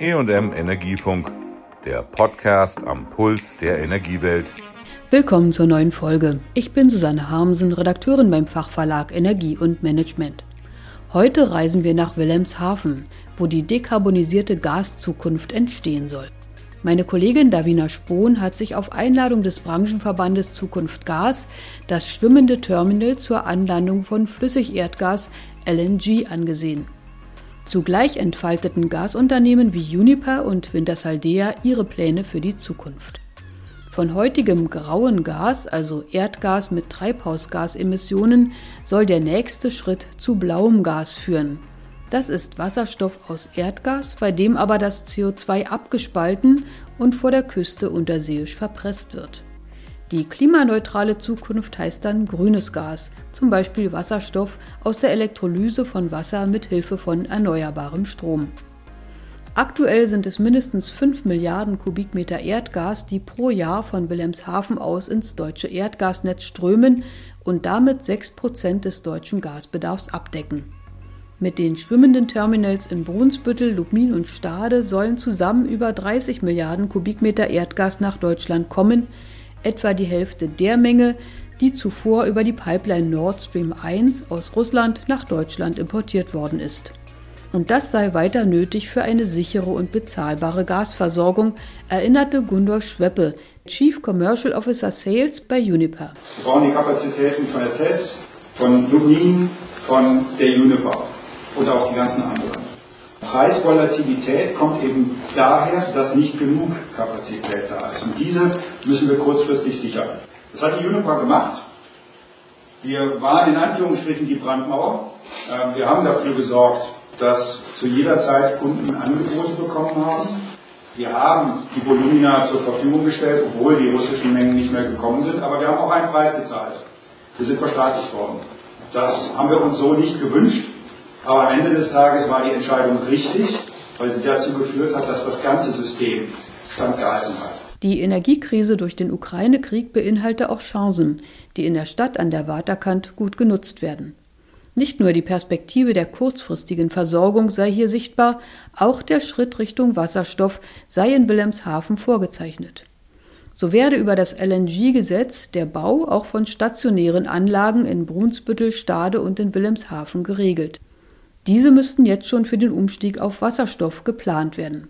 EM Energiefunk, der Podcast am Puls der Energiewelt. Willkommen zur neuen Folge. Ich bin Susanne Harmsen, Redakteurin beim Fachverlag Energie und Management. Heute reisen wir nach Wilhelmshaven, wo die dekarbonisierte Gaszukunft entstehen soll. Meine Kollegin Davina Spohn hat sich auf Einladung des Branchenverbandes Zukunft Gas das schwimmende Terminal zur Anlandung von Flüssigerdgas LNG angesehen. Zugleich entfalteten Gasunternehmen wie Uniper und Wintersaldea ihre Pläne für die Zukunft. Von heutigem grauen Gas, also Erdgas mit Treibhausgasemissionen, soll der nächste Schritt zu blauem Gas führen. Das ist Wasserstoff aus Erdgas, bei dem aber das CO2 abgespalten und vor der Küste unterseeisch verpresst wird. Die klimaneutrale Zukunft heißt dann grünes Gas, zum Beispiel Wasserstoff aus der Elektrolyse von Wasser mit Hilfe von erneuerbarem Strom. Aktuell sind es mindestens 5 Milliarden Kubikmeter Erdgas, die pro Jahr von Wilhelmshaven aus ins deutsche Erdgasnetz strömen und damit 6 Prozent des deutschen Gasbedarfs abdecken. Mit den schwimmenden Terminals in Brunsbüttel, Lubmin und Stade sollen zusammen über 30 Milliarden Kubikmeter Erdgas nach Deutschland kommen, etwa die Hälfte der Menge, die zuvor über die Pipeline Nord Stream 1 aus Russland nach Deutschland importiert worden ist. Und das sei weiter nötig für eine sichere und bezahlbare Gasversorgung, erinnerte Gundolf Schweppe, Chief Commercial Officer Sales bei Uniper. Wir brauchen die Kapazitäten von der TES, von Lubmin, von der Uniper und auch die ganzen anderen. Preisvolatilität kommt eben daher, dass nicht genug Kapazität da ist. Und diese müssen wir kurzfristig sichern. Das hat die Uniper gemacht. Wir waren in Anführungsstrichen die Brandmauer. Ähm, wir haben dafür gesorgt, dass zu jeder Zeit Kunden Angebote bekommen haben. Wir haben die Volumina zur Verfügung gestellt, obwohl die russischen Mengen nicht mehr gekommen sind, aber wir haben auch einen Preis gezahlt. Wir sind verstaatlicht worden. Das haben wir uns so nicht gewünscht. Aber am Ende des Tages war die Entscheidung richtig, weil sie dazu geführt hat, dass das ganze System standgehalten hat. Die Energiekrise durch den Ukraine-Krieg beinhalte auch Chancen, die in der Stadt an der Waterkant gut genutzt werden. Nicht nur die Perspektive der kurzfristigen Versorgung sei hier sichtbar, auch der Schritt Richtung Wasserstoff sei in Wilhelmshaven vorgezeichnet. So werde über das LNG-Gesetz der Bau auch von stationären Anlagen in Brunsbüttel, Stade und in Wilhelmshaven geregelt. Diese müssten jetzt schon für den Umstieg auf Wasserstoff geplant werden.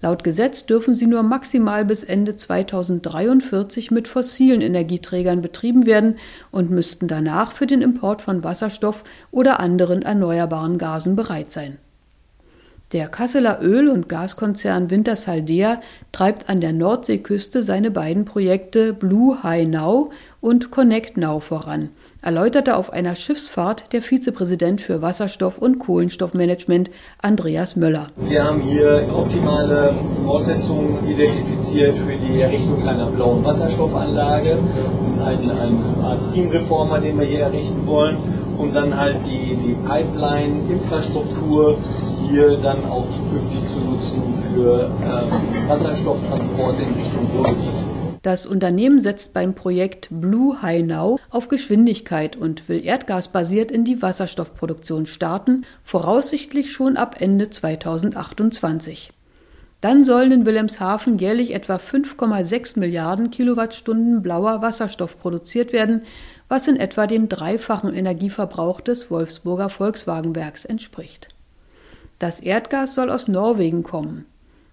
Laut Gesetz dürfen sie nur maximal bis Ende 2043 mit fossilen Energieträgern betrieben werden und müssten danach für den Import von Wasserstoff oder anderen erneuerbaren Gasen bereit sein. Der Kasseler Öl- und Gaskonzern Wintersaldea treibt an der Nordseeküste seine beiden Projekte Blue High Now und Connect Now voran, erläuterte auf einer Schiffsfahrt der Vizepräsident für Wasserstoff- und Kohlenstoffmanagement Andreas Möller. Wir haben hier optimale Voraussetzungen identifiziert für die Errichtung einer blauen Wasserstoffanlage und einen, einen Art Steamreformer, den wir hier errichten wollen und dann halt die, die Pipeline-Infrastruktur hier dann auch zukünftig zu nutzen für ähm, Wasserstofftransport in Richtung Ruhrgebiet. Das Unternehmen setzt beim Projekt Blue High Now auf Geschwindigkeit und will erdgasbasiert in die Wasserstoffproduktion starten, voraussichtlich schon ab Ende 2028. Dann sollen in Wilhelmshaven jährlich etwa 5,6 Milliarden Kilowattstunden blauer Wasserstoff produziert werden, was in etwa dem dreifachen Energieverbrauch des Wolfsburger Volkswagenwerks entspricht. Das Erdgas soll aus Norwegen kommen.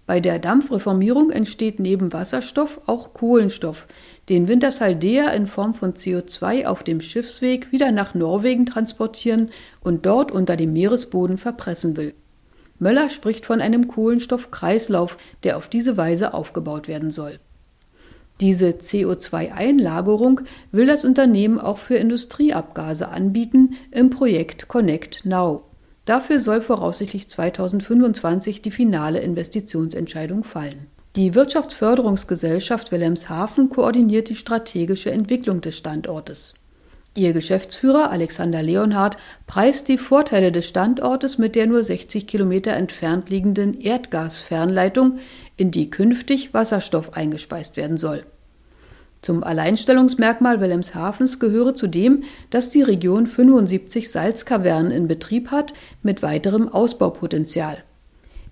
Bei der Dampfreformierung entsteht neben Wasserstoff auch Kohlenstoff, den Wintersaldea in Form von CO2 auf dem Schiffsweg wieder nach Norwegen transportieren und dort unter dem Meeresboden verpressen will. Möller spricht von einem Kohlenstoffkreislauf, der auf diese Weise aufgebaut werden soll. Diese CO2-Einlagerung will das Unternehmen auch für Industrieabgase anbieten im Projekt Connect Now. Dafür soll voraussichtlich 2025 die finale Investitionsentscheidung fallen. Die Wirtschaftsförderungsgesellschaft Wilhelmshaven koordiniert die strategische Entwicklung des Standortes. Ihr Geschäftsführer Alexander Leonhardt preist die Vorteile des Standortes mit der nur 60 Kilometer entfernt liegenden Erdgasfernleitung, in die künftig Wasserstoff eingespeist werden soll. Zum Alleinstellungsmerkmal Wilhelmshavens gehöre zudem, dass die Region 75 Salzkavernen in Betrieb hat mit weiterem Ausbaupotenzial.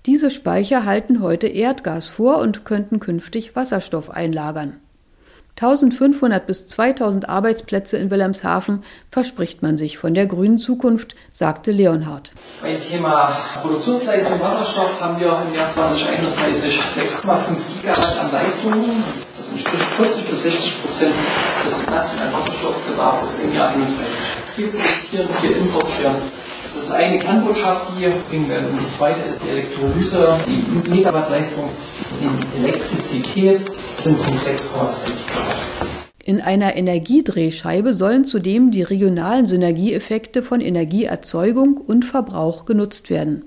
Diese Speicher halten heute Erdgas vor und könnten künftig Wasserstoff einlagern. 1500 bis 2000 Arbeitsplätze in Wilhelmshaven verspricht man sich von der grünen Zukunft, sagte Leonhard. Beim Thema Produktionsleistung Wasserstoff haben wir im Jahr 2031 6,5 Gigawatt an Leistungen. Das entspricht 40 bis 60 Prozent des nationalen Wasserstoffbedarfs im Jahr 31. Wir produzieren, wir importieren das ist eine Kernbotschaft, die hier bringen werden. Und die zweite ist die Elektrolyse. Die Megawattleistung in Elektrizität sind um 6,5 Gigawatt. In einer Energiedrehscheibe sollen zudem die regionalen Synergieeffekte von Energieerzeugung und Verbrauch genutzt werden.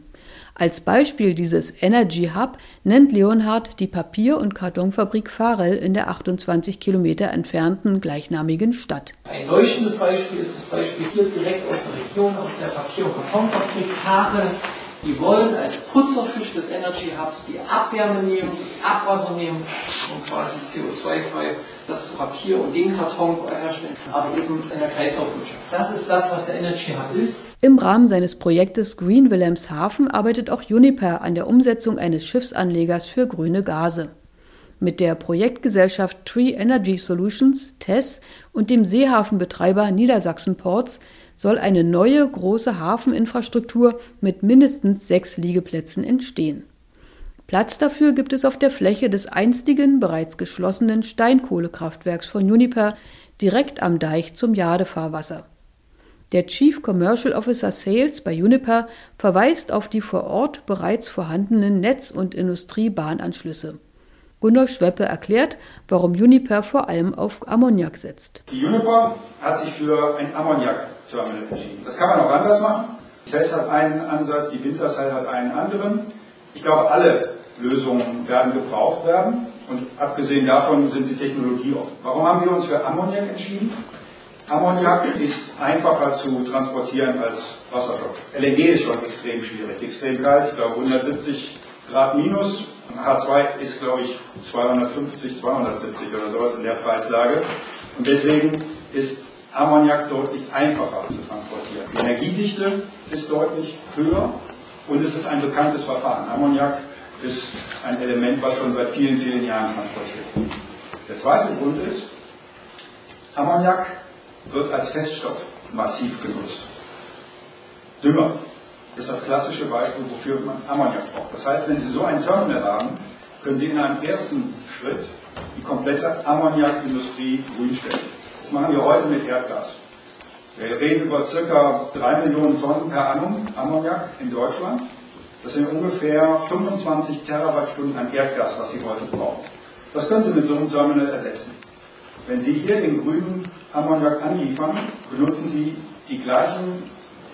Als Beispiel dieses Energy Hub nennt Leonhard die Papier- und Kartonfabrik Farel in der 28 Kilometer entfernten gleichnamigen Stadt. Ein leuchtendes Beispiel ist das Beispiel hier direkt aus der Region, aus der Papier- und Kartonfabrik Farel. Die wollen als Putzerfisch des Energy Hubs die Abwärme nehmen, das Abwasser nehmen und quasi CO2-frei das Papier und den Karton herstellen, aber eben in der Kreislaufwirtschaft. Das ist das, was der Energy Hub ist. Im Rahmen seines Projektes Green Wilhelmshaven arbeitet auch Uniper an der Umsetzung eines Schiffsanlegers für grüne Gase. Mit der Projektgesellschaft Tree Energy Solutions, TESS, und dem Seehafenbetreiber Niedersachsen Ports soll eine neue große Hafeninfrastruktur mit mindestens sechs Liegeplätzen entstehen. Platz dafür gibt es auf der Fläche des einstigen, bereits geschlossenen Steinkohlekraftwerks von Uniper direkt am Deich zum Jadefahrwasser. Der Chief Commercial Officer Sales bei Uniper verweist auf die vor Ort bereits vorhandenen Netz- und Industriebahnanschlüsse. Gundolf Schweppe erklärt, warum Uniper vor allem auf Ammoniak setzt. Die Uniper hat sich für ein Ammoniak-Terminal entschieden. Das kann man auch anders machen. Tess hat einen Ansatz, die Wintershall hat einen anderen. Ich glaube, alle Lösungen werden gebraucht werden. Und abgesehen davon sind sie technologieoffen. Warum haben wir uns für Ammoniak entschieden? Ammoniak ist einfacher zu transportieren als Wasserstoff. LNG ist schon extrem schwierig, extrem kalt, ich glaube 170 Grad minus. H2 ist, glaube ich, 250, 270 oder sowas in der Preislage. Und deswegen ist Ammoniak deutlich einfacher zu transportieren. Die Energiedichte ist deutlich höher und es ist ein bekanntes Verfahren. Ammoniak ist ein Element, was schon seit vielen, vielen Jahren transportiert wird. Der zweite Grund ist, Ammoniak wird als Feststoff massiv genutzt. Dünger ist das klassische Beispiel, wofür man Ammoniak braucht. Das heißt, wenn Sie so ein Terminal haben, können Sie in einem ersten Schritt die komplette Ammoniakindustrie grünstellen. Das machen wir heute mit Erdgas. Wir reden über ca. 3 Millionen Tonnen per annum Ammoniak in Deutschland. Das sind ungefähr 25 Terawattstunden an Erdgas, was Sie heute brauchen. Das können Sie mit so einem Terminal ersetzen. Wenn Sie hier den grünen Ammoniak anliefern, benutzen Sie die gleichen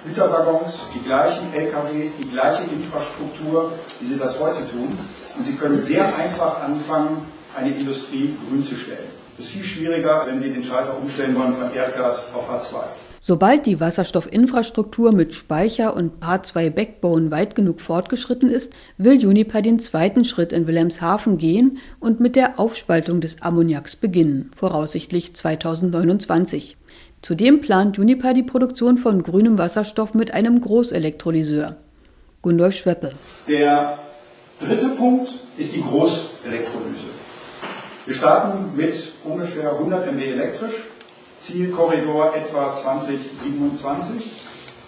Güterwaggons, die gleichen LKWs, die gleiche Infrastruktur, wie Sie das heute tun. Und Sie können sehr einfach anfangen, eine Industrie grün zu stellen. Das ist viel schwieriger, wenn Sie den Schalter umstellen wollen von Erdgas auf H2. Sobald die Wasserstoffinfrastruktur mit Speicher und H2-Backbone weit genug fortgeschritten ist, will Uniper den zweiten Schritt in Wilhelmshaven gehen und mit der Aufspaltung des Ammoniaks beginnen, voraussichtlich 2029. Zudem plant Uniper die Produktion von grünem Wasserstoff mit einem Großelektrolyseur. Gundolf Schweppe. Der dritte Punkt ist die Großelektrolyse. Wir starten mit ungefähr 100 MW elektrisch, Zielkorridor etwa 2027,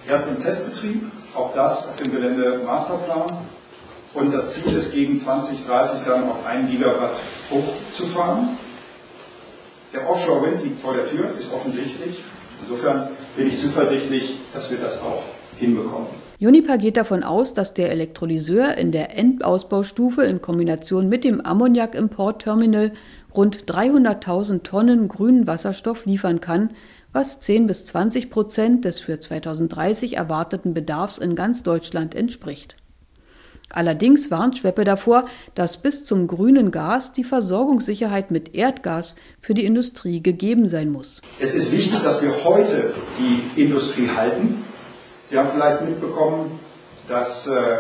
erst im Testbetrieb, auch das auf dem Gelände Masterplan. Und das Ziel ist, gegen 2030 dann auf 1 Gigawatt hochzufahren. Der Offshore-Wind liegt vor der Tür, ist offensichtlich. Insofern bin ich zuversichtlich, dass wir das auch hinbekommen. Uniper geht davon aus, dass der Elektrolyseur in der Endausbaustufe in Kombination mit dem Ammoniak-Importterminal rund 300.000 Tonnen grünen Wasserstoff liefern kann, was 10 bis 20 Prozent des für 2030 erwarteten Bedarfs in ganz Deutschland entspricht. Allerdings warnt Schweppe davor, dass bis zum grünen Gas die Versorgungssicherheit mit Erdgas für die Industrie gegeben sein muss. Es ist wichtig, dass wir heute die Industrie halten. Sie haben vielleicht mitbekommen, dass äh,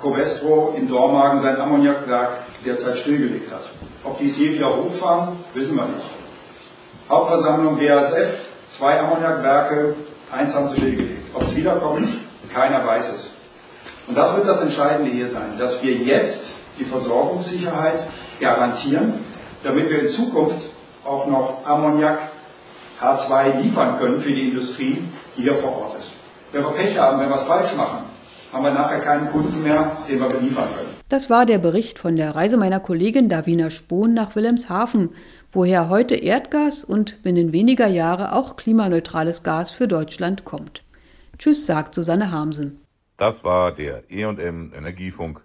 Covestro in Dormagen sein Ammoniakwerk derzeit stillgelegt hat. Ob die es je wieder hochfahren, wissen wir nicht. Hauptversammlung BASF, zwei Ammoniakwerke, eins haben sie stillgelegt. Ob es wiederkommt, keiner weiß es. Und das wird das Entscheidende hier sein, dass wir jetzt die Versorgungssicherheit garantieren, damit wir in Zukunft auch noch Ammoniak H2 liefern können für die Industrie, die hier vor Ort ist. Wenn wir Pech haben, wenn wir es falsch machen, haben wir nachher keinen Kunden mehr, den wir beliefern können. Das war der Bericht von der Reise meiner Kollegin Davina Spohn nach Wilhelmshaven, woher heute Erdgas und binnen weniger Jahre auch klimaneutrales Gas für Deutschland kommt. Tschüss, sagt Susanne Harmsen. Das war der E&M Energiefunk.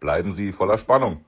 Bleiben Sie voller Spannung.